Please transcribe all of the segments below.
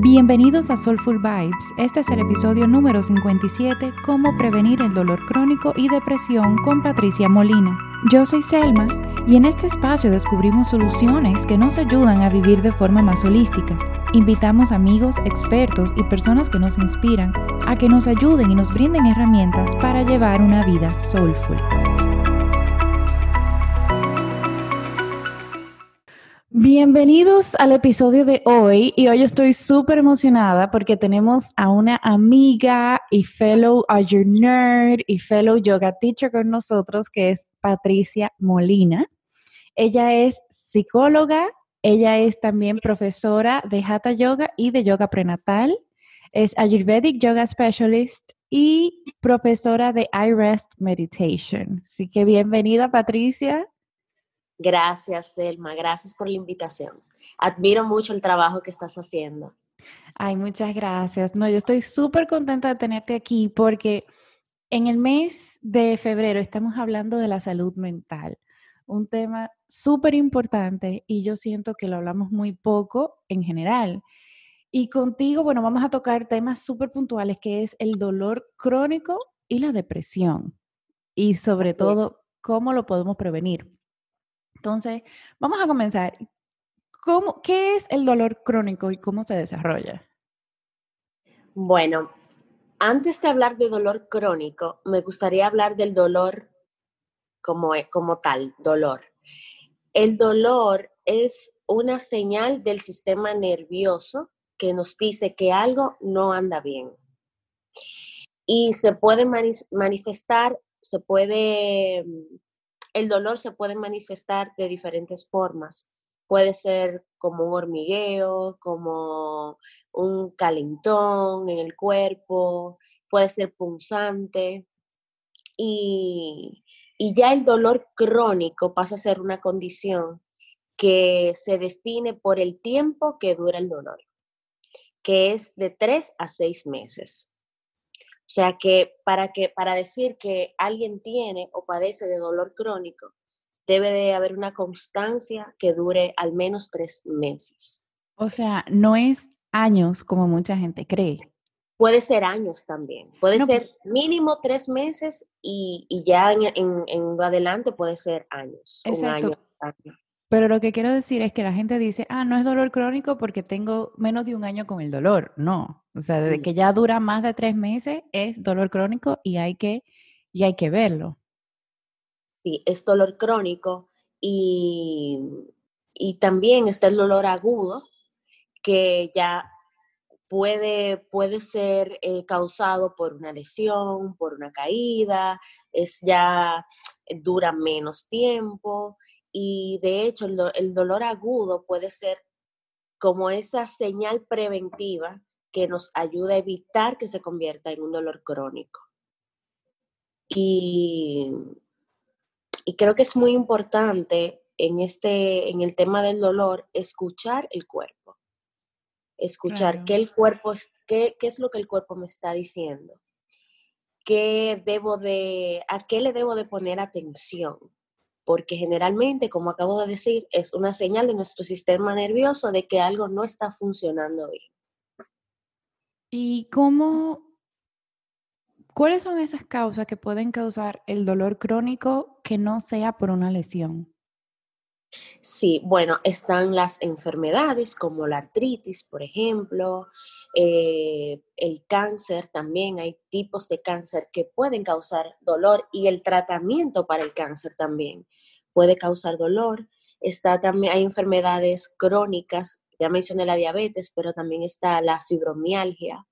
Bienvenidos a Soulful Vibes. Este es el episodio número 57, Cómo prevenir el dolor crónico y depresión con Patricia Molina. Yo soy Selma y en este espacio descubrimos soluciones que nos ayudan a vivir de forma más holística. Invitamos amigos, expertos y personas que nos inspiran a que nos ayuden y nos brinden herramientas para llevar una vida soulful. Bienvenidos al episodio de hoy y hoy estoy súper emocionada porque tenemos a una amiga y fellow Azure Nerd y fellow Yoga Teacher con nosotros que es Patricia Molina. Ella es psicóloga, ella es también profesora de Hatha Yoga y de Yoga Prenatal, es Ayurvedic Yoga Specialist y profesora de iRest Meditation. Así que bienvenida Patricia. Gracias, Selma. Gracias por la invitación. Admiro mucho el trabajo que estás haciendo. Ay, muchas gracias. No, yo estoy súper contenta de tenerte aquí porque en el mes de febrero estamos hablando de la salud mental, un tema súper importante y yo siento que lo hablamos muy poco en general. Y contigo, bueno, vamos a tocar temas súper puntuales que es el dolor crónico y la depresión. Y sobre todo, cómo lo podemos prevenir. Entonces, vamos a comenzar. ¿Cómo, ¿Qué es el dolor crónico y cómo se desarrolla? Bueno, antes de hablar de dolor crónico, me gustaría hablar del dolor como, e, como tal, dolor. El dolor es una señal del sistema nervioso que nos dice que algo no anda bien. Y se puede manifestar, se puede el dolor se puede manifestar de diferentes formas. Puede ser como un hormigueo, como un calentón en el cuerpo, puede ser punzante. Y, y ya el dolor crónico pasa a ser una condición que se define por el tiempo que dura el dolor, que es de tres a seis meses. O sea que para, que para decir que alguien tiene o padece de dolor crónico, debe de haber una constancia que dure al menos tres meses. O sea, no es años como mucha gente cree. Puede ser años también. Puede ser mínimo tres meses y, ya en, en, adelante puede ser años. Exacto. Pero lo que quiero decir es que la gente dice, ah, no es dolor crónico porque tengo menos de un año con el dolor. No, o sea, desde que ya dura más de tres meses es dolor crónico y hay que, y hay que verlo. Sí, es dolor crónico y, y también está el dolor agudo que ya puede, puede ser eh, causado por una lesión, por una caída, es ya dura menos tiempo y de hecho el, dolor agudo puede ser como esa señal preventiva que nos ayuda a evitar que se convierta en un dolor crónico. Y, y, creo que es muy importante en, este, en el tema del dolor escuchar el cuerpo. Escuchar qué el cuerpo qué, qué es lo que el cuerpo me está diciendo. ¿Qué debo de, a qué le debo de poner atención? Porque generalmente, como acabo de decir, es una señal de nuestro sistema nervioso de que algo no está funcionando bien. ¿Y cómo, cuáles son esas causas que pueden causar el dolor crónico que no sea por una lesión? Sí, bueno, están las enfermedades como la artritis, por ejemplo, eh, el cáncer también, hay tipos de cáncer que pueden causar dolor y el tratamiento para el cáncer también puede causar dolor. Está también, hay enfermedades crónicas, ya mencioné la diabetes, pero también está la fibromialgia,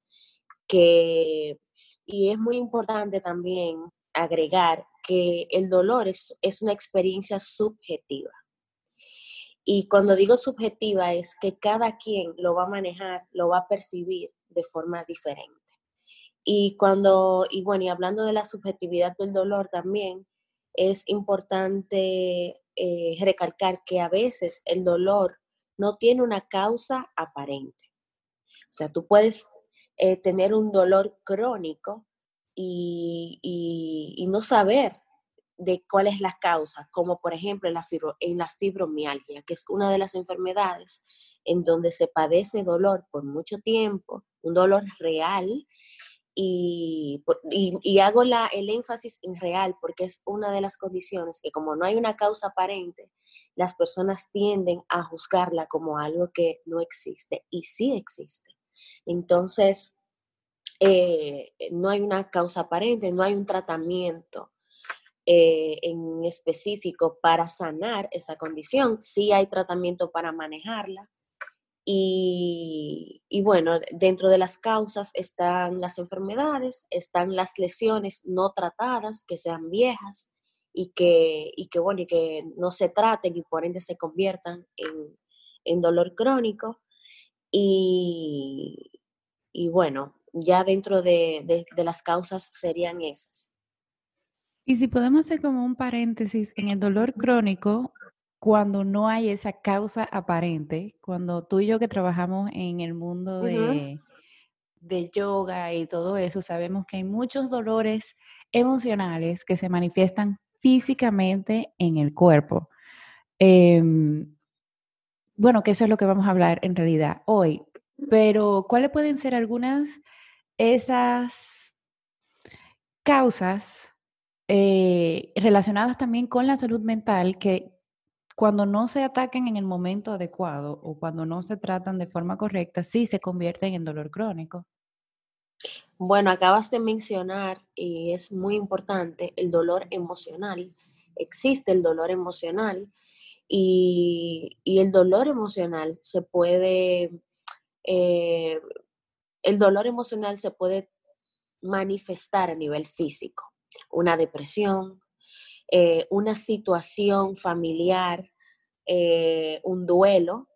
que, y es muy importante también agregar que el dolor es, es una experiencia subjetiva. Y cuando digo subjetiva es que cada quien lo va a manejar, lo va a percibir de forma diferente. Y cuando, y bueno, y hablando de la subjetividad del dolor también, es importante eh, recalcar que a veces el dolor no tiene una causa aparente. O sea, tú puedes eh, tener un dolor crónico y, y, no saber de cuál es la causa, como por ejemplo en la, fibromialgia, que es una de las enfermedades en donde se padece dolor por mucho tiempo, un dolor real, y, y, hago la, el énfasis en real porque es una de las condiciones que como no hay una causa aparente, las personas tienden a juzgarla como algo que no existe y sí existe. Entonces, eh, no hay una causa aparente, no hay un tratamiento eh, en específico para sanar esa condición, sí hay tratamiento para manejarla. Y, bueno, dentro de las causas están las enfermedades, están las lesiones no tratadas, que sean viejas y que, y que, bueno, y que no se traten y por ende se conviertan en, dolor crónico. Y, y, bueno, ya dentro de las causas serían esas. Y si podemos hacer como un paréntesis en el dolor crónico, cuando no hay esa causa aparente, cuando tú y yo que trabajamos en el mundo de, yoga y todo eso, sabemos que hay muchos dolores emocionales que se manifiestan físicamente en el cuerpo. Em, bueno, que eso es lo que vamos a hablar en realidad hoy. Pero, ¿cuáles pueden ser algunas esas causas eh, relacionadas también con la salud mental que cuando no se ataquen en el momento adecuado o cuando no se tratan de forma correcta, sí se convierten en dolor crónico. Bueno, acabas de mencionar, y es muy importante, el dolor emocional. Existe el dolor emocional y, el dolor emocional se puede, eh, el dolor emocional se puede manifestar a nivel físico una depresión, eh, una situación familiar, eh, un duelo,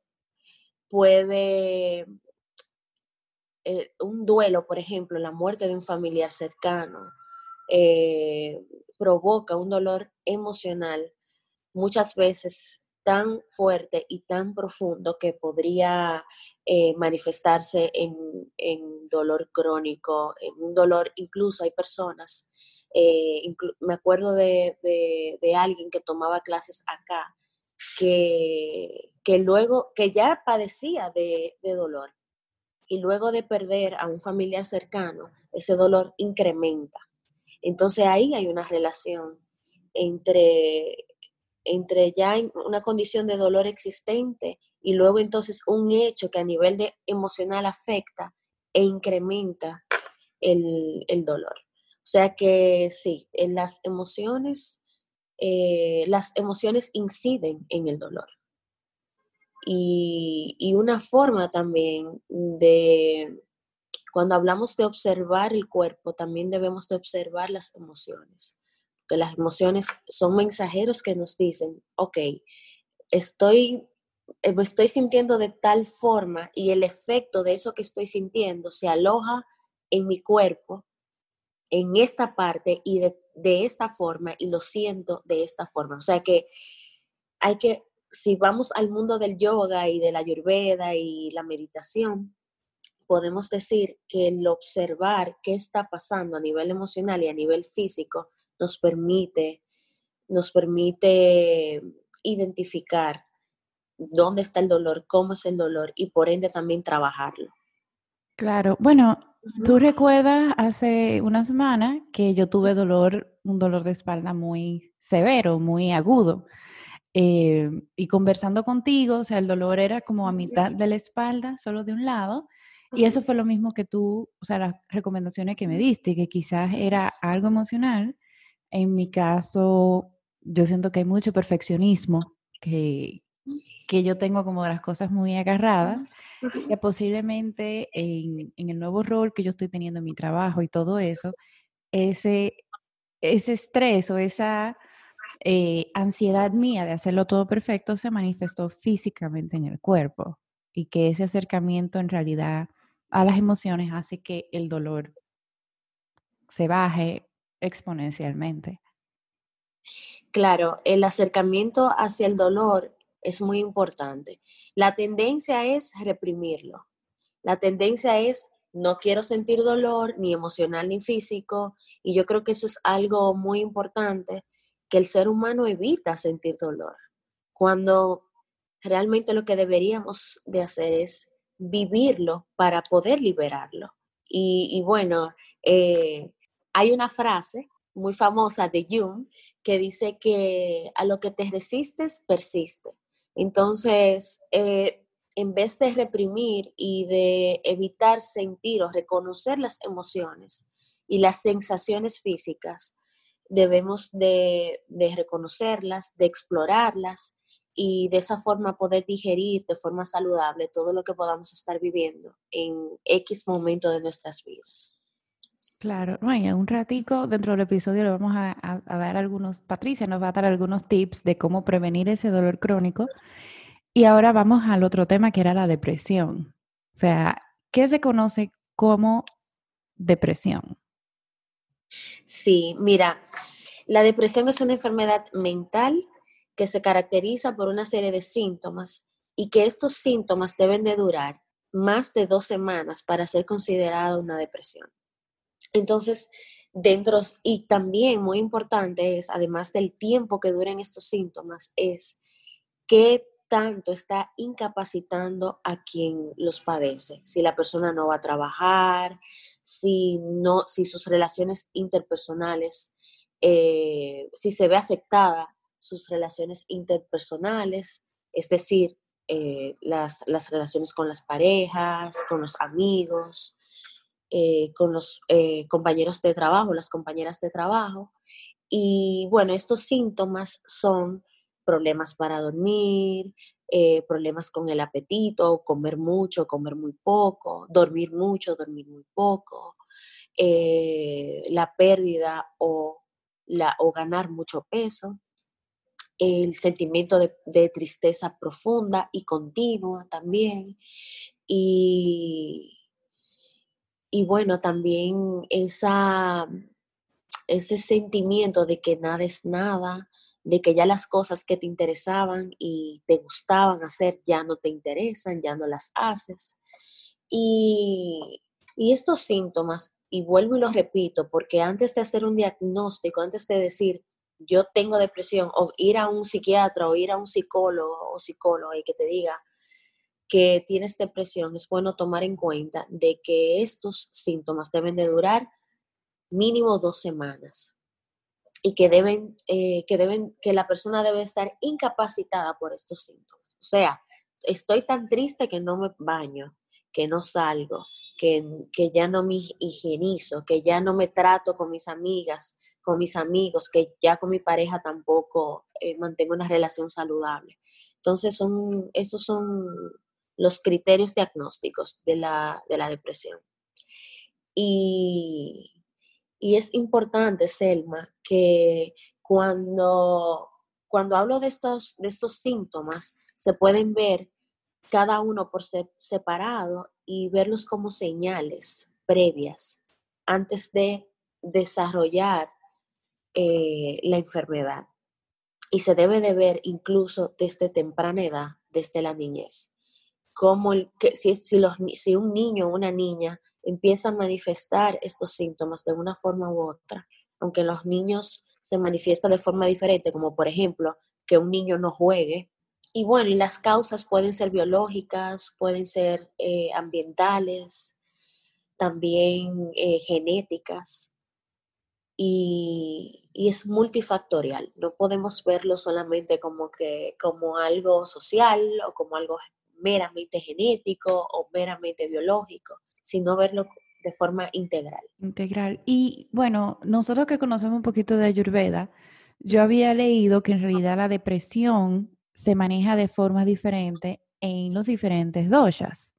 puede, eh, un duelo, por ejemplo, la muerte de un familiar cercano, provoca un dolor emocional muchas veces tan fuerte y tan profundo que podría manifestarse en, en, dolor crónico, en un dolor, incluso hay personas eh, me acuerdo de, alguien que tomaba clases acá, que, que luego, que ya padecía de, dolor y luego de perder a un familiar cercano, ese dolor incrementa. Entonces ahí hay una relación entre, entre ya una condición de dolor existente y luego entonces un hecho que a nivel de emocional afecta e incrementa el dolor. Sea que sí, en las emociones, eh, las emociones inciden en el dolor. Y, una forma también de, cuando hablamos de observar el cuerpo, también debemos de observar las emociones. Porque las emociones son mensajeros que nos dicen, ok, estoy, eh, estoy sintiendo de tal forma y el efecto de eso que estoy sintiendo se aloja en mi cuerpo en esta parte y de, esta forma y lo siento de esta forma. O sea que hay que, si vamos al mundo del yoga y de la ayurveda y la meditación, podemos decir que el observar qué está pasando a nivel emocional y a nivel físico nos permite, nos permite identificar dónde está el dolor, cómo es el dolor y por ende también trabajarlo. Claro, bueno, tú recuerdas hace una semana que yo tuve dolor, un dolor de espalda muy severo, muy agudo. Eh, y conversando contigo, o sea, el dolor era como a mitad de la espalda, solo de un lado. Y eso fue lo mismo que tú, o sea, las recomendaciones que me diste, que quizás era algo emocional. En mi caso, yo siento que hay mucho perfeccionismo, que, que yo tengo como las cosas muy agarradas, que posiblemente en, el nuevo rol que yo estoy teniendo en mi trabajo y todo eso, ese, ese estrés o esa eh, ansiedad mía de hacerlo todo perfecto se manifestó físicamente en el cuerpo y que ese acercamiento en realidad a las emociones hace que el dolor se baje exponencialmente. Claro, el acercamiento hacia el dolor es muy importante. La tendencia es reprimirlo. La tendencia es no quiero sentir dolor, ni emocional ni físico, y yo creo que eso es algo muy importante que el ser humano evita sentir dolor, cuando realmente lo que deberíamos de hacer es vivirlo para poder liberarlo. Y, bueno, eh, hay una frase muy famosa de Jung que dice que a lo que te resistes, persiste. Entonces, eh, en vez de reprimir y de evitar sentir o reconocer las emociones y las sensaciones físicas, debemos de, reconocerlas, de explorarlas y de esa forma poder digerir de forma saludable todo lo que podamos estar viviendo en X momento de nuestras vidas. Claro, no, y un ratico dentro del episodio le vamos a, a, dar algunos, Patricia nos va a dar algunos tips de cómo prevenir ese dolor crónico. Y ahora vamos al otro tema que era la depresión. O sea, ¿qué se conoce como depresión? Sí, mira, la depresión es una enfermedad mental que se caracteriza por una serie de síntomas y que estos síntomas deben de durar más de dos semanas para ser considerada una depresión. Entonces, dentro, y también muy importante es, además del tiempo que duren estos síntomas, es qué tanto está incapacitando a quien los padece. Si la persona no va a trabajar, si, no, si sus relaciones interpersonales, eh, si se ve afectada sus relaciones interpersonales, es decir, eh, las, relaciones con las parejas, con los amigos, eh, con los compañeros de trabajo, las compañeras de trabajo. Y bueno, estos síntomas son problemas para dormir, eh, problemas con el apetito, comer mucho, comer muy poco, dormir mucho, dormir muy poco, eh, la pérdida o, la, o ganar mucho peso, el sentimiento de, tristeza profunda y continua también. Y, y bueno, también esa, ese sentimiento de que nada es nada, de que ya las cosas que te interesaban y te gustaban hacer ya no te interesan, ya no las haces. Y, estos síntomas, y vuelvo y lo repito, porque antes de hacer un diagnóstico, antes de decir yo tengo depresión, o ir a un psiquiatra o ir a un psicólogo o psicólogo y que te diga que tienes depresión, es bueno tomar en cuenta de que estos síntomas deben de durar mínimo dos semanas y que deben, eh, que deben, que la persona debe estar incapacitada por estos síntomas. O sea, estoy tan triste que no me baño, que no salgo, que, que ya no me higienizo, que ya no me trato con mis amigas, con mis amigos, que ya con mi pareja tampoco eh, mantengo una relación saludable. Entonces, son, esos son los criterios diagnósticos de la, de la depresión. Y, y es importante, Selma, que cuando, cuando hablo de estos, de estos síntomas, se pueden ver cada uno por separado y verlos como señales previas antes de desarrollar eh, la enfermedad. Y se debe de ver incluso desde temprana edad, desde la niñez. Como el, que, si, si un niño o una niña empieza a manifestar estos síntomas de una forma u otra, aunque los niños se manifiesta de forma diferente, como por ejemplo que un niño no juegue. Y bueno, y las causas pueden ser biológicas, pueden ser eh, ambientales, también eh, genéticas. Y, y, es multifactorial. No podemos verlo solamente como, que, como algo social o como algo meramente genético o meramente biológico sino verlo de forma integral. Integral. Y bueno, nosotros que conocemos un poquito de Ayurveda, yo había leído que en realidad la depresión se maneja de forma diferente en los diferentes doshas.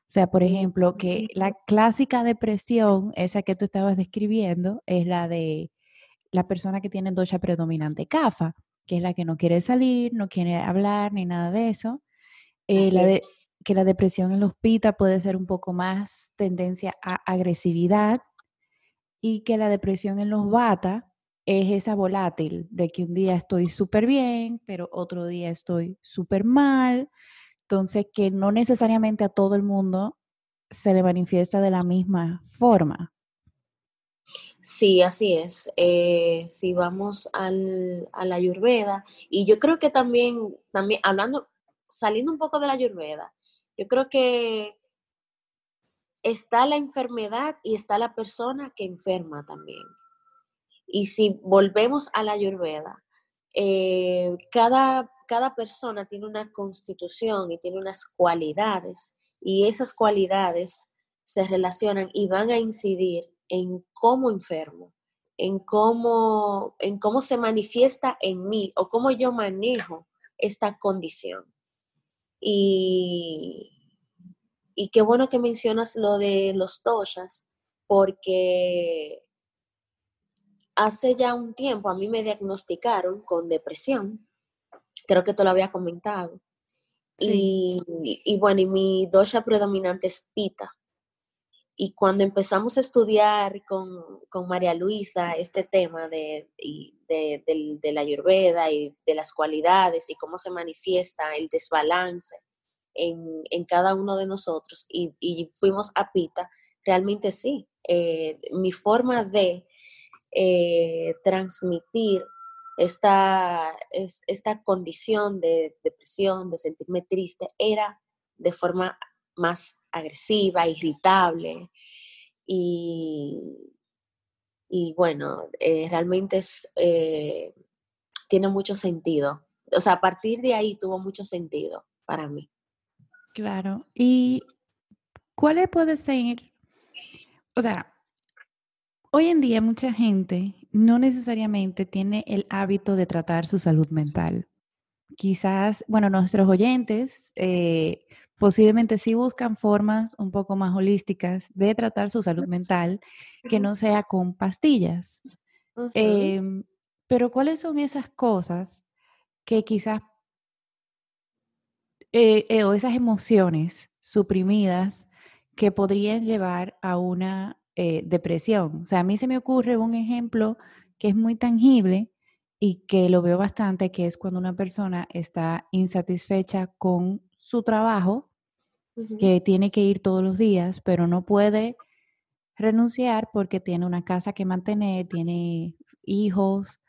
O sea, por ejemplo, que la clásica depresión, esa que tú estabas describiendo, es la de la persona que tiene dosha predominante kafa, que es la que no quiere salir, no quiere hablar ni nada de eso. Eh, la de, que la depresión en los pita puede ser un poco más tendencia a agresividad y que la depresión en los bata es esa volátil de que un día estoy súper bien, pero otro día estoy súper mal. Entonces, que no necesariamente a todo el mundo se le manifiesta de la misma forma. Sí, así es. Eh, si vamos al, a la Ayurveda, y yo creo que también, también, hablando, saliendo un poco de la Ayurveda, yo creo que está la enfermedad y está la persona que enferma también. Y si volvemos a la Ayurveda, eh, cada, cada persona tiene una constitución y tiene unas cualidades, y esas cualidades se relacionan y van a incidir en cómo enfermo, en cómo, en cómo se manifiesta en mí o cómo yo manejo esta condición. Y, y qué bueno que mencionas lo de los doshas, porque hace ya un tiempo a mí me diagnosticaron con depresión, creo que te lo había comentado. Y, y, bueno, y mi dosha predominante es pita. Y cuando empezamos a estudiar con, María Luisa este tema de, de, la ayurveda y de las cualidades y cómo se manifiesta el desbalance en, cada uno de nosotros y, fuimos a Pita, realmente sí, eh, mi forma de eh, transmitir esta, esta condición de depresión, de sentirme triste, era de forma más agresiva, irritable y, y bueno, eh, realmente eh, tiene mucho sentido. O sea, a partir de ahí tuvo mucho sentido para mí. Claro. ¿Y cuáles puede ser? O sea, hoy en día mucha gente no necesariamente tiene el hábito de tratar su salud mental. Quizás, bueno, nuestros oyentes eh, posiblemente sí buscan formas un poco más holísticas de tratar su salud mental que no sea con pastillas. Em, pero ¿cuáles son esas cosas que quizás, eh, eh, o esas emociones suprimidas que podrían llevar a una eh, depresión? O sea, a mí se me ocurre un ejemplo que es muy tangible y que lo veo bastante, que es cuando una persona está insatisfecha con su trabajo que tiene que ir todos los días, pero no puede renunciar porque tiene una casa que mantener, tiene hijos,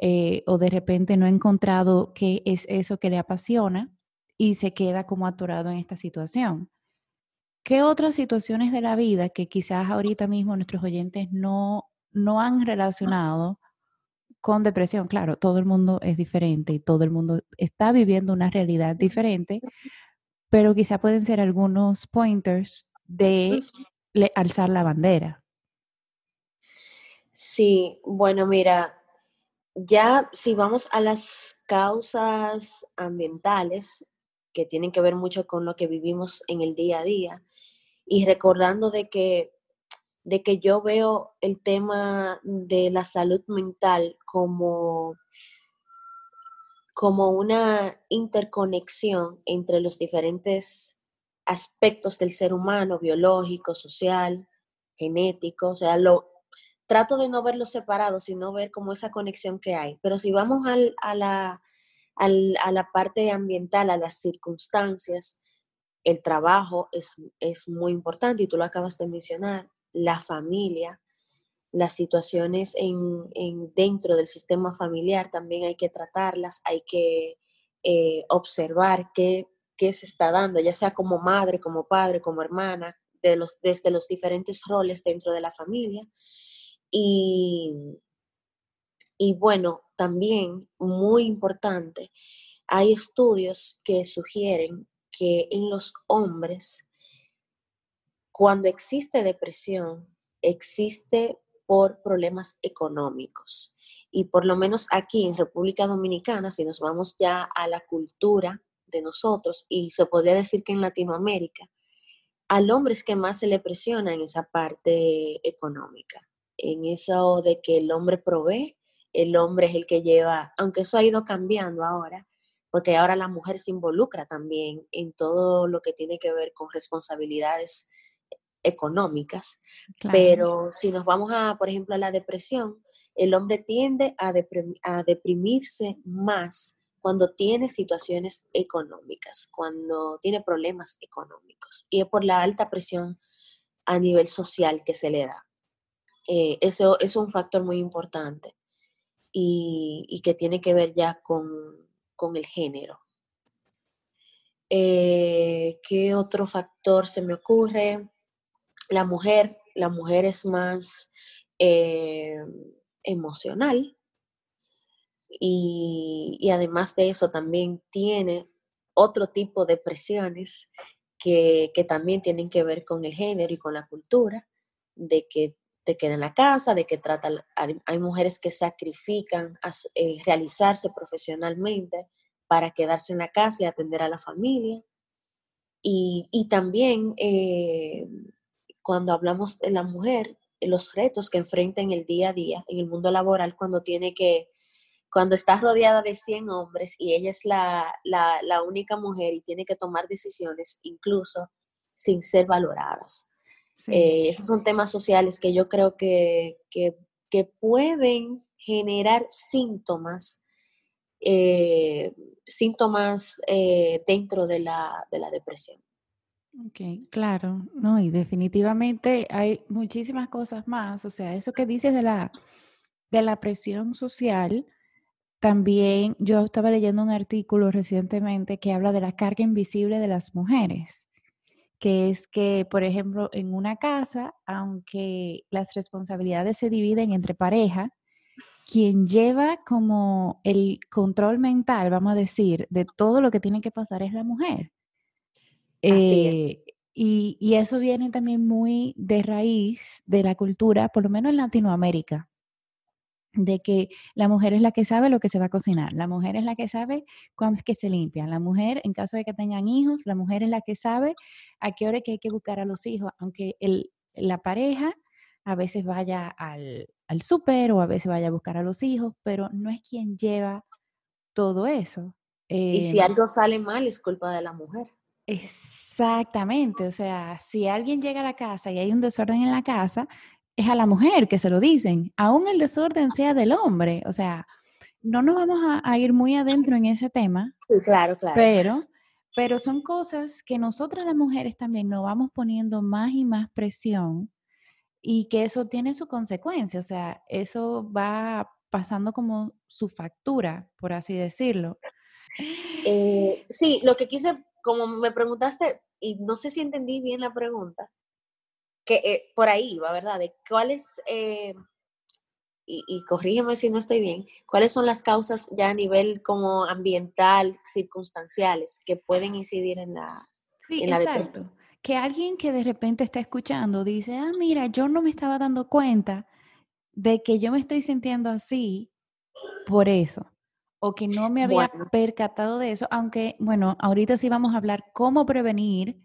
eh, o de repente no ha encontrado qué es eso que le apasiona y se queda como atorado en esta situación. ¿Qué otras situaciones de la vida que quizás ahorita mismo nuestros oyentes no, no han relacionado con depresión? Claro, todo el mundo es diferente y todo el mundo está viviendo una realidad diferente, pero quizá pueden ser algunos pointers de alzar la bandera. Sí, bueno, mira, ya si vamos a las causas ambientales que tienen que ver mucho con lo que vivimos en el día a día y recordando de que de que yo veo el tema de la salud mental como como una interconexión entre los diferentes aspectos del ser humano, biológico, social, genético, o sea, lo, trato de no verlos separados, sino ver como esa conexión que hay. Pero si vamos a, la, parte ambiental, a las circunstancias, el trabajo es muy importante y tú lo acabas de mencionar, la familia, las situaciones en, dentro del sistema familiar también hay que tratarlas, hay que eh, observar qué, se está dando, ya sea como madre, como padre, como hermana, de los, desde los diferentes roles dentro de la familia. Y, y bueno, también muy importante, hay estudios que sugieren que en los hombres, cuando existe depresión, existe por problemas económicos. Y por lo menos aquí en República Dominicana, si nos vamos ya a la cultura de nosotros, y se podría decir que en Latinoamérica, al hombre es que más se le presiona en esa parte económica, en eso de que el hombre provee, el hombre es el que lleva, aunque eso ha ido cambiando ahora, porque ahora la mujer se involucra también en todo lo que tiene que ver con responsabilidades económicas, pero si nos vamos a, por ejemplo, a la depresión, el hombre tiende a, a deprimirse más cuando tiene situaciones económicas, cuando tiene problemas económicos, y es por la alta presión a nivel social que se le da. Eh, eso es un factor muy importante y, que tiene que ver ya con, el género. Eh, ¿Qué otro factor se me ocurre? La mujer, la mujer es más eh, emocional y, además de eso también tiene otro tipo de presiones que, que, también tienen que ver con el género y con la cultura, de que te queda en la casa, de que trata, hay mujeres que sacrifican a, eh, realizarse profesionalmente para quedarse en la casa y atender a la familia. Y, y también eh, cuando hablamos de la mujer, los retos que enfrenta en el día a día, en el mundo laboral, cuando tiene que, cuando está rodeada de 100 hombres y ella es la, la, la única mujer y tiene que tomar decisiones incluso sin ser valoradas. Eh, esos son temas sociales que yo creo que, pueden generar síntomas, eh, síntomas eh, dentro de la, depresión. Ok, claro, no, y definitivamente hay muchísimas cosas más. O sea, eso que dices de la, de la presión social, también yo estaba leyendo un artículo recientemente que habla de la carga invisible de las mujeres que es que, por ejemplo, en una casa, aunque las responsabilidades se dividen entre pareja, quien lleva como el control mental, vamos a decir, de todo lo que tiene que pasar es la mujer. Eh, y, y, eso viene también muy de raíz de la cultura, por lo menos en Latinoamérica de que la mujer es la que sabe lo que se va a cocinar, la mujer es la que sabe cuándo es que se limpia, la mujer, en caso de que tengan hijos, la mujer es la que sabe a qué hora que hay que buscar a los hijos, aunque el, la pareja a veces vaya al, al súper o a veces vaya a buscar a los hijos, pero no es quien lleva todo eso. y si em algo sale mal, es culpa de la mujer. Exactamente, o sea, si alguien llega a la casa y hay un desorden en la casa, es a la mujer que se lo dicen, aún el desorden sea del hombre, o sea, no nos vamos a, ir muy adentro en ese tema. Sí, claro, claro. Pero, pero son cosas que nosotras las mujeres también nos vamos poniendo más y más presión y que eso tiene su consecuencia, o sea, eso va pasando como su factura, por así decirlo. Eh, sí, lo que quise, como me preguntaste, y no sé si entendí bien la pregunta, que eh, por ahí va, ¿verdad? De cuáles, eh, y, y, corrígeme si no estoy bien, cuáles son las causas ya a nivel como ambiental, circunstanciales, que pueden incidir en la, sí, exacto. Que alguien que de repente está escuchando dice, ah, mira, yo no me estaba dando cuenta de que yo me estoy sintiendo así por eso, o que no me había percatado de eso, aunque, bueno, ahorita sí vamos a hablar cómo prevenir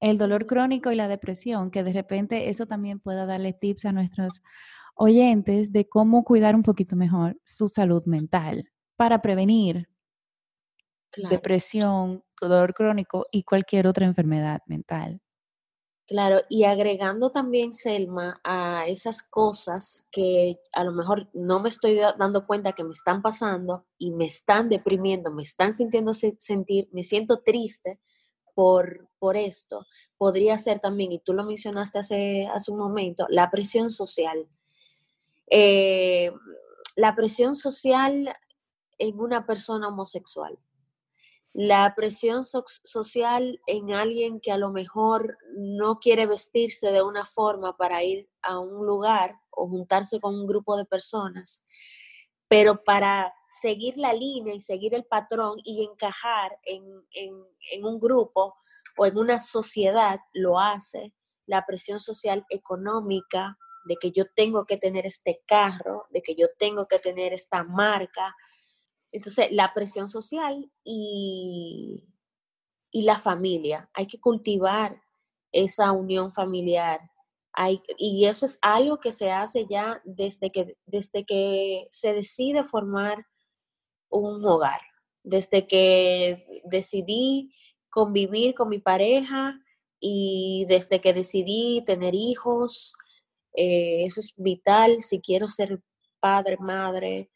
el dolor crónico y la depresión, que de repente eso también pueda darle tips a nuestros oyentes de cómo cuidar un poquito mejor su salud mental para prevenir depresión, dolor crónico y cualquier otra enfermedad mental. Claro, y agregando también, Selma, a esas cosas que a lo mejor no me estoy dando cuenta que me están pasando y me están deprimiendo, me están sintiendo sentir, me siento triste, por, por esto podría ser también, y tú lo mencionaste hace, hace un momento, la presión social. Eh, la presión social en una persona homosexual. La presión social en alguien que a lo mejor no quiere vestirse de una forma para ir a un lugar o juntarse con un grupo de personas, pero para seguir la línea y seguir el patrón y encajar en, un grupo o en una sociedad, lo hace. La presión social económica de que yo tengo que tener este carro, de que yo tengo que tener esta marca. Entonces, la presión social y, y la familia. Hay que cultivar esa unión familiar. Hay, y eso es algo que se hace ya desde que, desde que se decide formar un hogar. Desde que decidí convivir con mi pareja y desde que decidí tener hijos, eh, eso es vital si quiero ser padre, madre,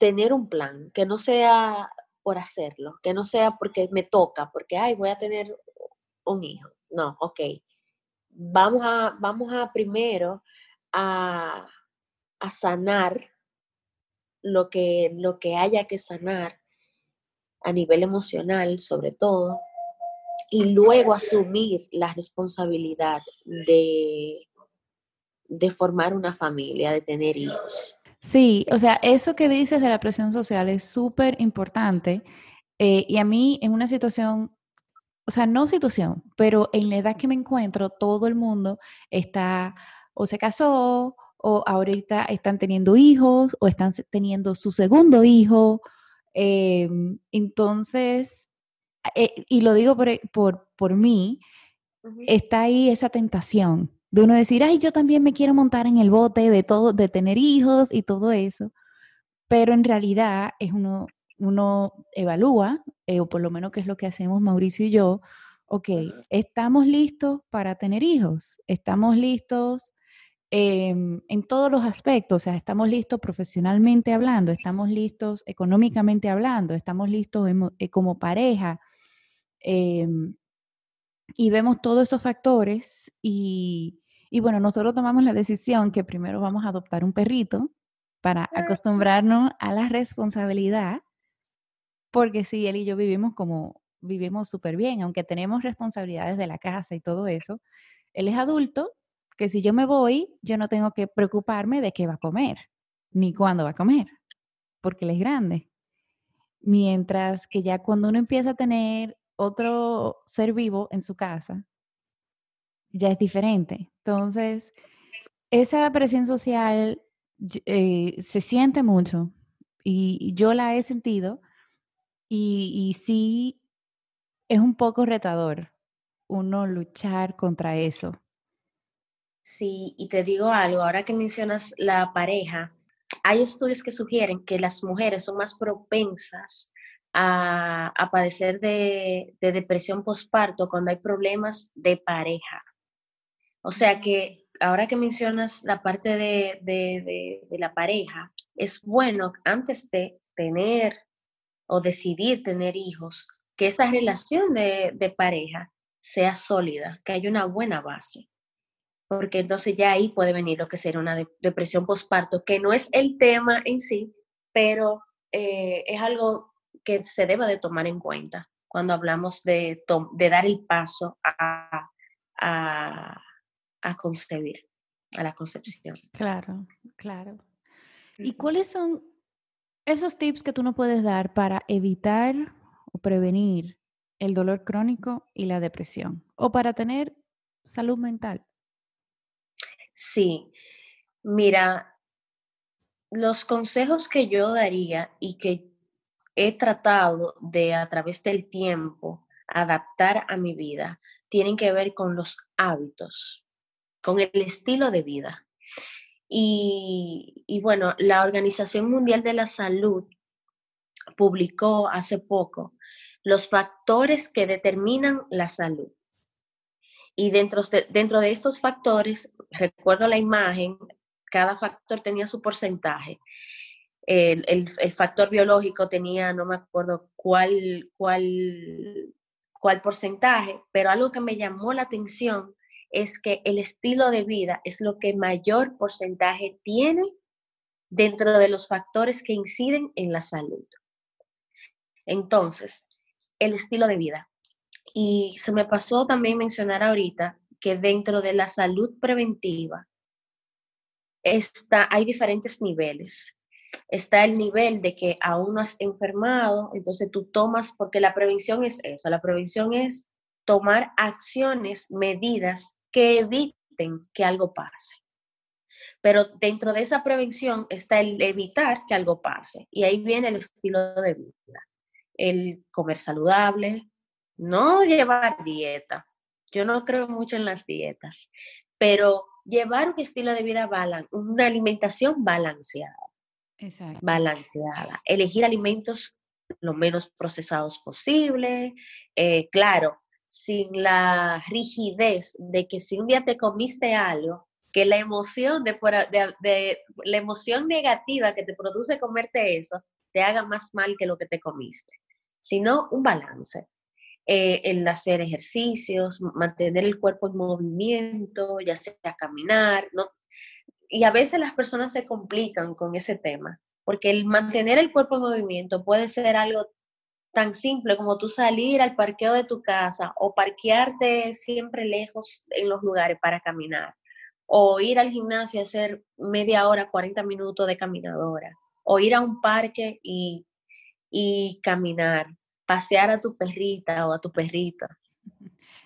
tener un plan, que no sea por hacerlo, que no sea porque me toca, porque, ay, voy a tener un hijo. No, ok. vamos a, vamos a primero a, a sanar lo que, lo que haya que sanar a nivel emocional sobre todo, y luego asumir la responsabilidad de, de formar una familia, de tener hijos. Sí, o sea, eso que dices de la presión social es súper importante. Eh, y a mí en una situación, o sea, no situación, pero en la edad que me encuentro, todo el mundo está o se casó o ahorita están teniendo hijos o están teniendo su segundo hijo. Em, entonces, eh, y lo digo por, por, por mí, está ahí esa tentación de uno decir, ay, yo también me quiero montar en el bote de todo, de tener hijos y todo eso. Pero en realidad es uno, uno evalúa, eh, o por lo menos que es lo que hacemos Mauricio y yo, ok, estamos listos para tener hijos, estamos listos em, en todos los aspectos, o sea, estamos listos profesionalmente hablando, estamos listos económicamente hablando, estamos listos eh, como pareja. Em, y vemos todos esos factores y, y bueno, nosotros tomamos la decisión que primero vamos a adoptar un perrito para acostumbrarnos a la responsabilidad, porque sí, él y yo vivimos como, vivimos súper bien, aunque tenemos responsabilidades de la casa y todo eso, él es adulto, que si yo me voy, yo no tengo que preocuparme de qué va a comer, ni cuándo va a comer, porque él es grande. Mientras que ya cuando uno empieza a tener otro ser vivo en su casa, ya es diferente. Entonces, esa presión social eh, se siente mucho y, yo la he sentido y, sí es un poco retador uno luchar contra eso. Sí, y te digo algo, ahora que mencionas la pareja, hay estudios que sugieren que las mujeres son más propensas a, padecer de, de depresión postparto cuando hay problemas de pareja. O sea que ahora que mencionas la parte de, la pareja, es bueno antes de tener o decidir tener hijos, que esa relación de, pareja sea sólida, que haya una buena base. Porque entonces ya ahí puede venir lo que sería una depresión postparto, que no es el tema en sí, pero eh, es algo que se debe de tomar en cuenta cuando hablamos de, dar el paso a concebir, a la concepción. Claro, claro. ¿Y cuáles son esos tips que tú no puedes dar para evitar o prevenir el dolor crónico y la depresión o para tener salud mental? Sí, mira, los consejos que yo daría y que he tratado de a través del tiempo adaptar a mi vida tienen que ver con los hábitos con el estilo de vida. Y, bueno, la Organización Mundial de la Salud publicó hace poco los factores que determinan la salud. Y dentro de, dentro de estos factores, recuerdo la imagen, cada factor tenía su porcentaje. El, el, factor biológico tenía, no me acuerdo cuál, cuál, cuál porcentaje, pero algo que me llamó la atención es que el estilo de vida es lo que mayor porcentaje tiene dentro de los factores que inciden en la salud. Entonces, el estilo de vida. Y se me pasó también mencionar ahorita que dentro de la salud preventiva está, hay diferentes niveles. Está el nivel de que aún no has enfermado, entonces tú tomas, porque la prevención es eso, la prevención es tomar acciones, medidas que eviten que algo pase. Pero dentro de esa prevención está el evitar que algo pase. Y ahí viene el estilo de vida. El comer saludable, no llevar dieta. Yo no creo mucho en las dietas, pero llevar un estilo de vida balanceado, una alimentación balanceada. Exacto. Balanceada. Elegir alimentos lo menos procesados posible. Eh, claro, sin la rigidez de que si un día te comiste algo, que la emoción de, de, la emoción negativa que te produce comerte eso te haga más mal que lo que te comiste, sino un balance. eh, el hacer ejercicios, mantener el cuerpo en movimiento, ya sea caminar, ¿no? Y a veces las personas se complican con ese tema, porque el mantener el cuerpo en movimiento puede ser algo tan simple como tú salir al parqueo de tu casa o parquearte siempre lejos en los lugares para caminar o ir al gimnasio y hacer media hora, 40 minutos de caminadora o ir a un parque y, y caminar, pasear a tu perrita o a tu perrito.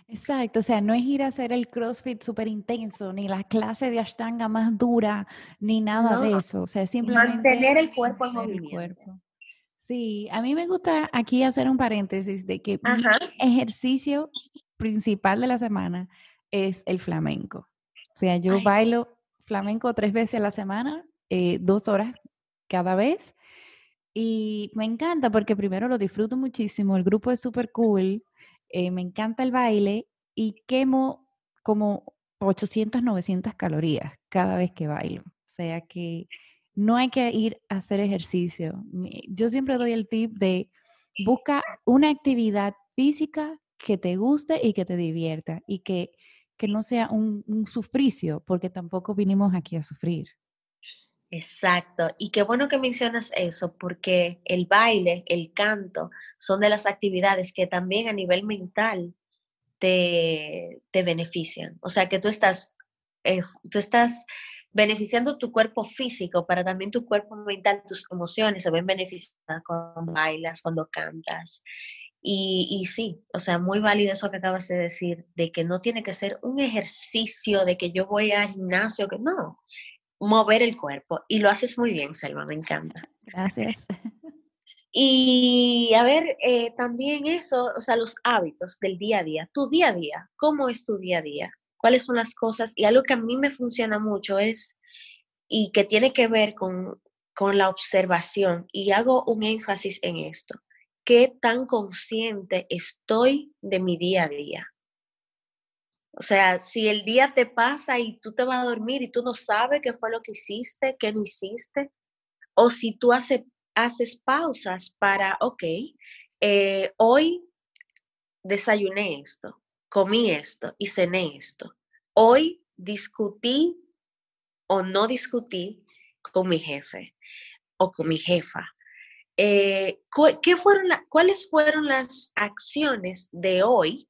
Exacto, o sea, no es ir a hacer el CrossFit súper intenso, ni la clase de Ashtanga más dura, ni nada de eso. O sea, simplemente... Mantener el cuerpo en movimiento. Sí, a mí me gusta aquí hacer un paréntesis de que mi ejercicio principal de la semana es el flamenco. O sea, yo bailo flamenco tres veces a la semana, eh, dos horas cada vez. Y me encanta porque primero lo disfruto muchísimo, el grupo es súper cool, eh, me encanta el baile y quemo como 800, 900 calorías cada vez que bailo. O sea que no hay que ir a hacer ejercicio. Yo siempre doy el tip de busca una actividad física que te guste y que te divierta y que, que no sea un, un sufricio, porque tampoco vinimos aquí a sufrir. Exacto. Y qué bueno que mencionas eso, porque el baile, el canto, son de las actividades que también a nivel mental te, te benefician. O sea, que tú estás, eh, tú estás beneficiando tu cuerpo físico, para también tu cuerpo mental, tus emociones se ven beneficiadas cuando bailas, cuando cantas. Y, y, sí, o sea, muy válido eso que acabas de decir, de que no tiene que ser un ejercicio, de que yo voy al gimnasio, que no, mover el cuerpo. Y lo haces muy bien, Selma, me encanta. Gracias. Y a ver, eh, también eso, o sea, los hábitos del día a día, tu día a día, ¿cómo es tu día a día? Cuáles son las cosas. Y algo que a mí me funciona mucho es, y que tiene que ver con, con la observación, y hago un énfasis en esto, qué tan consciente estoy de mi día a día. O sea, si el día te pasa y tú te vas a dormir y tú no sabes qué fue lo que hiciste, qué no hiciste, o si tú hace, haces pausas para, ok, eh, hoy desayuné esto, comí esto y cené esto. Hoy discutí o no discutí con mi jefe o con mi jefa. Eh, ¿qué fueron ¿Cuáles fueron las acciones de hoy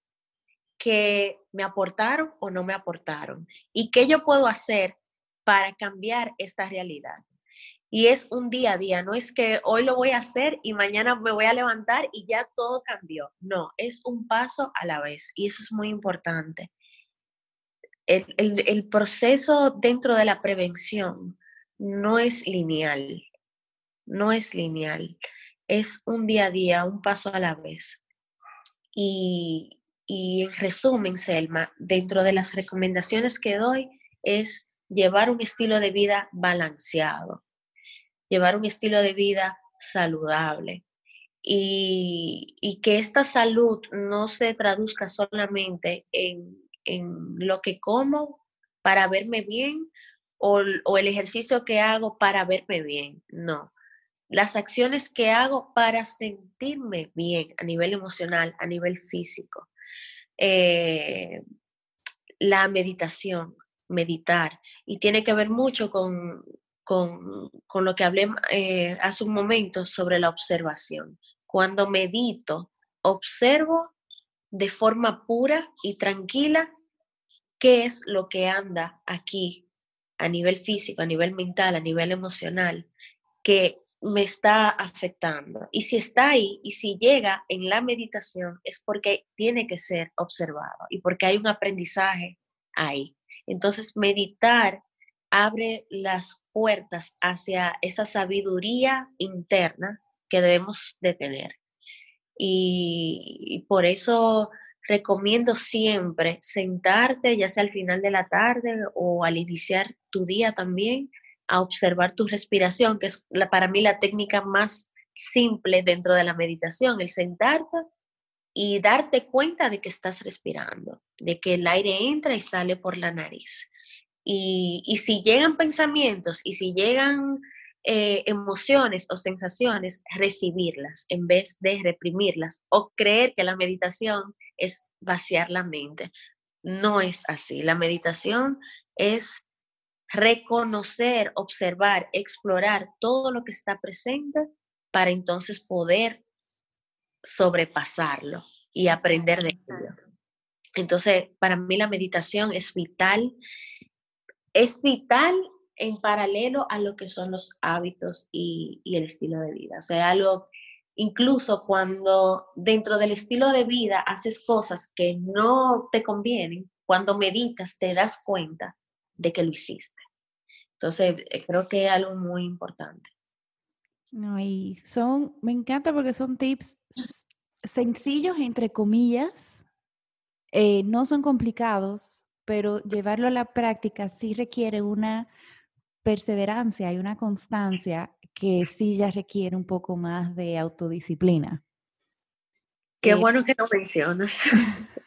que me aportaron o no me aportaron? ¿Y qué yo puedo hacer para cambiar esta realidad? Y es un día a día, no es que hoy lo voy a hacer y mañana me voy a levantar y ya todo cambió. No, es un paso a la vez y eso es muy importante. El, el, proceso dentro de la prevención no es lineal, no es lineal, es un día a día, un paso a la vez. Y, y en resumen, Selma, dentro de las recomendaciones que doy es llevar un estilo de vida balanceado llevar un estilo de vida saludable y, que esta salud no se traduzca solamente en, lo que como para verme bien o, o el ejercicio que hago para verme bien, no. Las acciones que hago para sentirme bien a nivel emocional, a nivel físico. Eh, la meditación, meditar, y tiene que ver mucho con, con, lo que hablé eh, hace un momento sobre la observación. Cuando medito, observo de forma pura y tranquila qué es lo que anda aquí a nivel físico, a nivel mental, a nivel emocional, que me está afectando. Y si está ahí y si llega en la meditación es porque tiene que ser observado y porque hay un aprendizaje ahí. Entonces, meditar abre las puertas hacia esa sabiduría interna que debemos de tener. Y, por eso recomiendo siempre sentarte, ya sea al final de la tarde o al iniciar tu día también, a observar tu respiración, que es para mí la técnica más simple dentro de la meditación, el sentarte y darte cuenta de que estás respirando, de que el aire entra y sale por la nariz. Y, si llegan pensamientos y si llegan eh, emociones o sensaciones, recibirlas en vez de reprimirlas o creer que la meditación es vaciar la mente. No es así. La meditación es reconocer, observar, explorar todo lo que está presente para entonces poder sobrepasarlo y aprender de ello. Entonces, para mí la meditación es vital, es vital en paralelo a lo que son los hábitos y, el estilo de vida. O sea, algo, incluso cuando dentro del estilo de vida haces cosas que no te convienen, cuando meditas te das cuenta de que lo hiciste. Entonces, eh, creo que es algo muy importante. No, y son, me encanta porque son tips sencillos, entre comillas, eh, no son complicados, pero llevarlo a la práctica sí requiere una perseverancia y una constancia que sí ya requiere un poco más de autodisciplina. Qué eh, bueno que lo mencionas.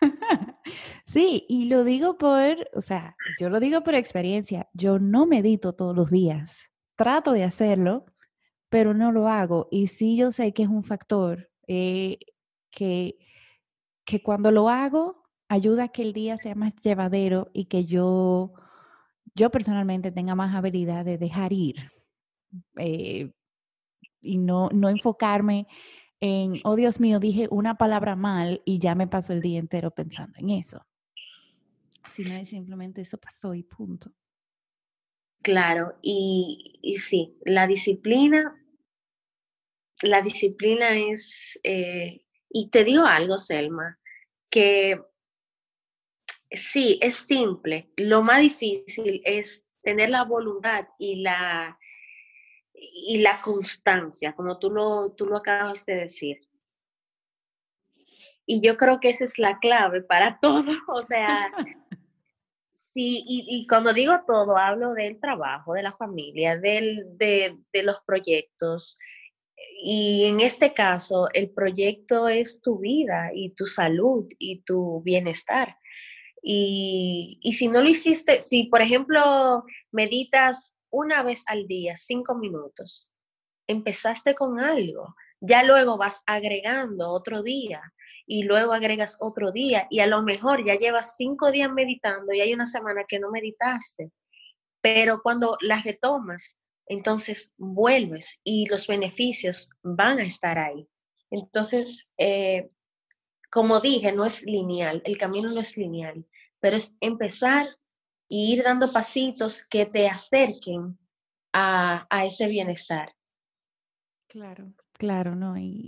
sí, y lo digo por, o sea, yo lo digo por experiencia. Yo no medito todos los días. Trato de hacerlo, pero no lo hago. Y sí yo sé que es un factor eh, que, que cuando lo hago ayuda a que el día sea más llevadero y que yo yo personalmente tenga más habilidad de dejar ir eh, y no, no enfocarme en, oh Dios mío, dije una palabra mal y ya me paso el día entero pensando en eso. Sino es simplemente eso pasó y punto. Claro, y, y sí, la disciplina, la disciplina es, eh, y te digo algo, Selma, que Sí, es simple. Lo más difícil es tener la voluntad y la, y la constancia, como tú lo, tú lo acabas de decir. Y yo creo que esa es la clave para todo. O sea, sí, y, cuando digo todo, hablo del trabajo, de la familia, del, de, de los proyectos. Y en este caso, el proyecto es tu vida y tu salud y tu bienestar. Y, si no lo hiciste, si por ejemplo meditas una vez al día, cinco minutos, empezaste con algo, ya luego vas agregando otro día y luego agregas otro día y a lo mejor ya llevas cinco días meditando y hay una semana que no meditaste, pero cuando las retomas, entonces vuelves y los beneficios van a estar ahí. Entonces, eh, como dije, no es lineal, el camino no es lineal, pero es empezar e ir dando pasitos que te acerquen a, ese bienestar. Claro, claro, ¿no? Y,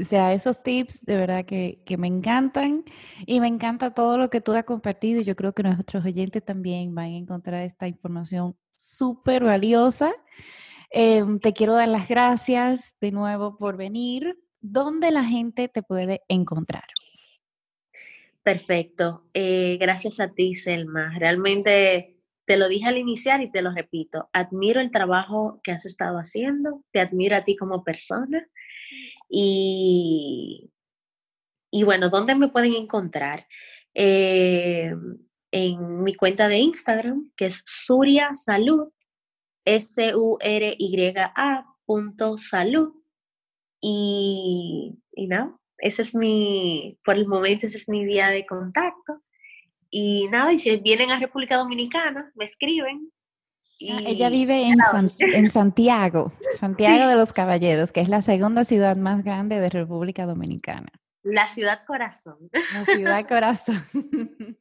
o sea, esos tips de verdad que, me encantan y me encanta todo lo que tú has compartido y yo creo que nuestros oyentes también van a encontrar esta información súper valiosa. Em, te quiero dar las gracias de nuevo por venir. ¿Dónde la gente te puede encontrar? Perfecto. Eh, gracias a ti, Selma. Realmente te lo dije al iniciar y te lo repito. Admiro el trabajo que has estado haciendo, te admiro a ti como persona. Y, y bueno, ¿dónde me pueden encontrar? Eh, en mi cuenta de Instagram, que es Suria Salud, S-U-R-Y-A punto salud. Y, y nada, ese es mi, por el momento, ese es mi vía de contacto. Y nada, y si vienen a República Dominicana, me escriben. Ah, ella vive en, en, Santiago, Santiago de los Caballeros, que es la segunda ciudad más grande de República Dominicana. La ciudad corazón. La ciudad corazón.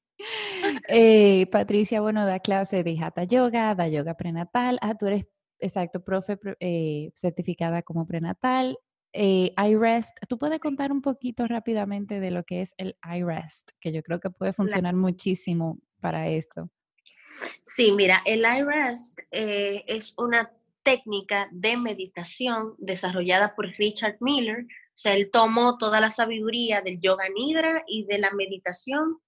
Eh, Patricia, bueno, da clase de Hatha Yoga, da yoga prenatal. Ah, tú eres, exacto, profe eh, certificada como prenatal eh, iRest. ¿Tú puedes contar un poquito rápidamente de lo que es el iRest? Que yo creo que puede funcionar muchísimo para esto. Sí, mira, el iRest eh, es una técnica de meditación desarrollada por Richard Miller. O sea, él tomó toda la sabiduría del yoga nidra y de la meditación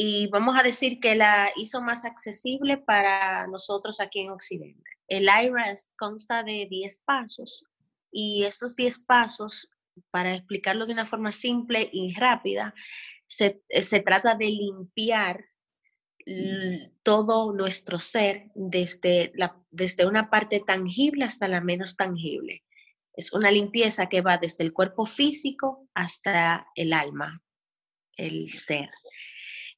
y vamos a decir que la hizo más accesible para nosotros aquí en Occidente. El iRest consta de 10 pasos y estos 10 pasos, para explicarlo de una forma simple y rápida, se, eh, se trata de limpiar todo nuestro ser desde, la, desde una parte tangible hasta la menos tangible. Es una limpieza que va desde el cuerpo físico hasta el alma, el ser.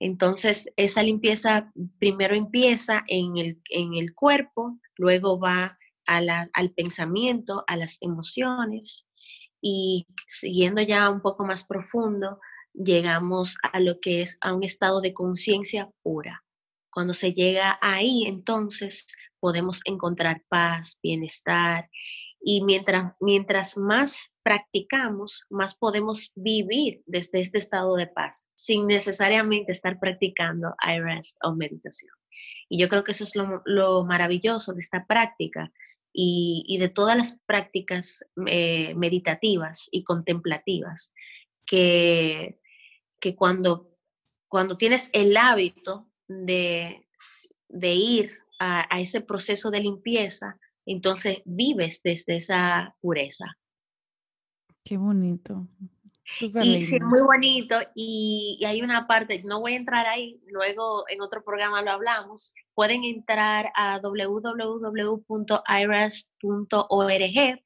Entonces, esa limpieza primero empieza en el, en el cuerpo, luego va al pensamiento, a las emociones y siguiendo ya un poco más profundo, llegamos a lo que es a un estado de conciencia pura. Cuando se llega ahí, entonces podemos encontrar paz, bienestar y mientras, mientras más practicamos, más podemos vivir desde este estado de paz, sin necesariamente estar practicando IREST o meditación. Y yo creo que eso es lo, maravilloso de esta práctica y, de todas las prácticas eh, meditativas y contemplativas, que que cuando, cuando tienes el hábito de, ir a, ese proceso de limpieza, entonces vives desde esa pureza. Qué bonito. Y sí, muy bonito. Y, hay una parte, no voy a entrar ahí, luego en otro programa lo hablamos. Pueden entrar a www.iras.org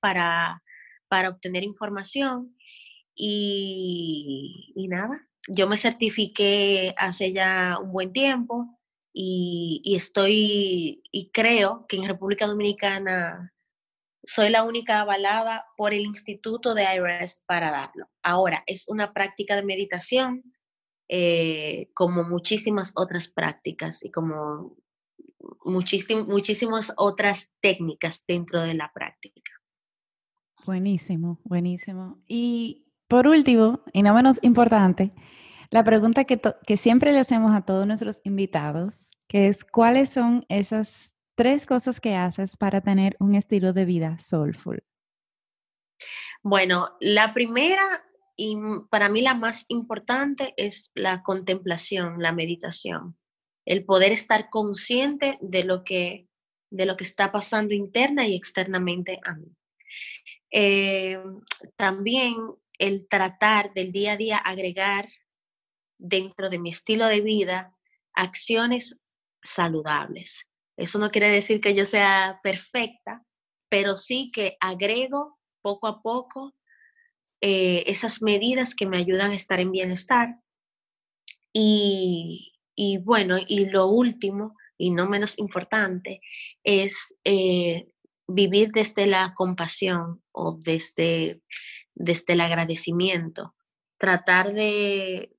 para, para obtener información. Y, y nada, yo me certifiqué hace ya un buen tiempo y, estoy, y creo que en República Dominicana soy la única avalada por el Instituto de IRES para darlo. Ahora, es una práctica de meditación eh, como muchísimas otras prácticas y como muchísimas otras técnicas dentro de la práctica. Buenísimo, buenísimo. Y por último, y no menos importante, la pregunta que, que siempre le hacemos a todos nuestros invitados, que es ¿cuáles son esas tres cosas que haces para tener un estilo de vida soulful? Bueno, la primera y para mí la más importante es la contemplación, la meditación, el poder estar consciente de lo que, de lo que está pasando interna y externamente a mí. Eh, también el tratar del día a día agregar dentro de mi estilo de vida acciones saludables. Eso no quiere decir que yo sea perfecta, pero sí que agrego poco a poco eh, esas medidas que me ayudan a estar en bienestar. Y, bueno, y lo último, y no menos importante, es eh, vivir desde la compasión o desde desde el agradecimiento, tratar de,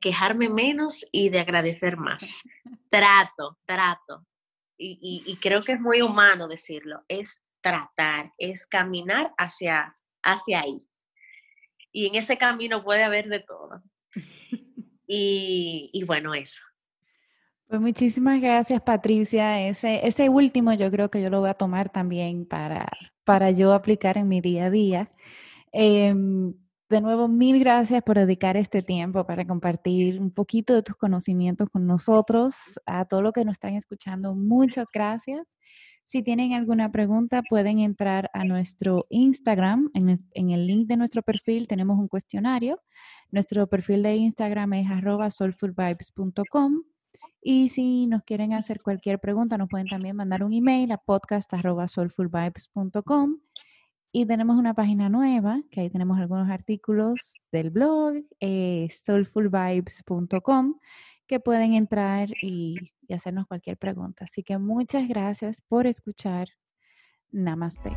quejarme menos y de agradecer más. Trato, trato. Y, creo que es muy humano decirlo, es tratar, es caminar hacia, hacia ahí. Y en ese camino puede haber de todo. Y, bueno, eso. Pues muchísimas gracias, Patricia. Ese, ese último yo creo que yo lo voy a tomar también para, para yo aplicar en mi día a día. Em, de nuevo, mil gracias por dedicar este tiempo para compartir un poquito de tus conocimientos con nosotros. A todos los que nos están escuchando, muchas gracias. Si tienen alguna pregunta, pueden entrar a nuestro Instagram. En el, link de nuestro perfil tenemos un cuestionario. Nuestro perfil de Instagram es arroba soulfulvibes.com. Y si nos quieren hacer cualquier pregunta, nos pueden también mandar un email a podcast.soulfulvibes.com. Y tenemos una página nueva, que ahí tenemos algunos artículos del blog, eh, soulfulvibes.com, que pueden entrar y, y hacernos cualquier pregunta. Así que muchas gracias por escuchar. Namaste.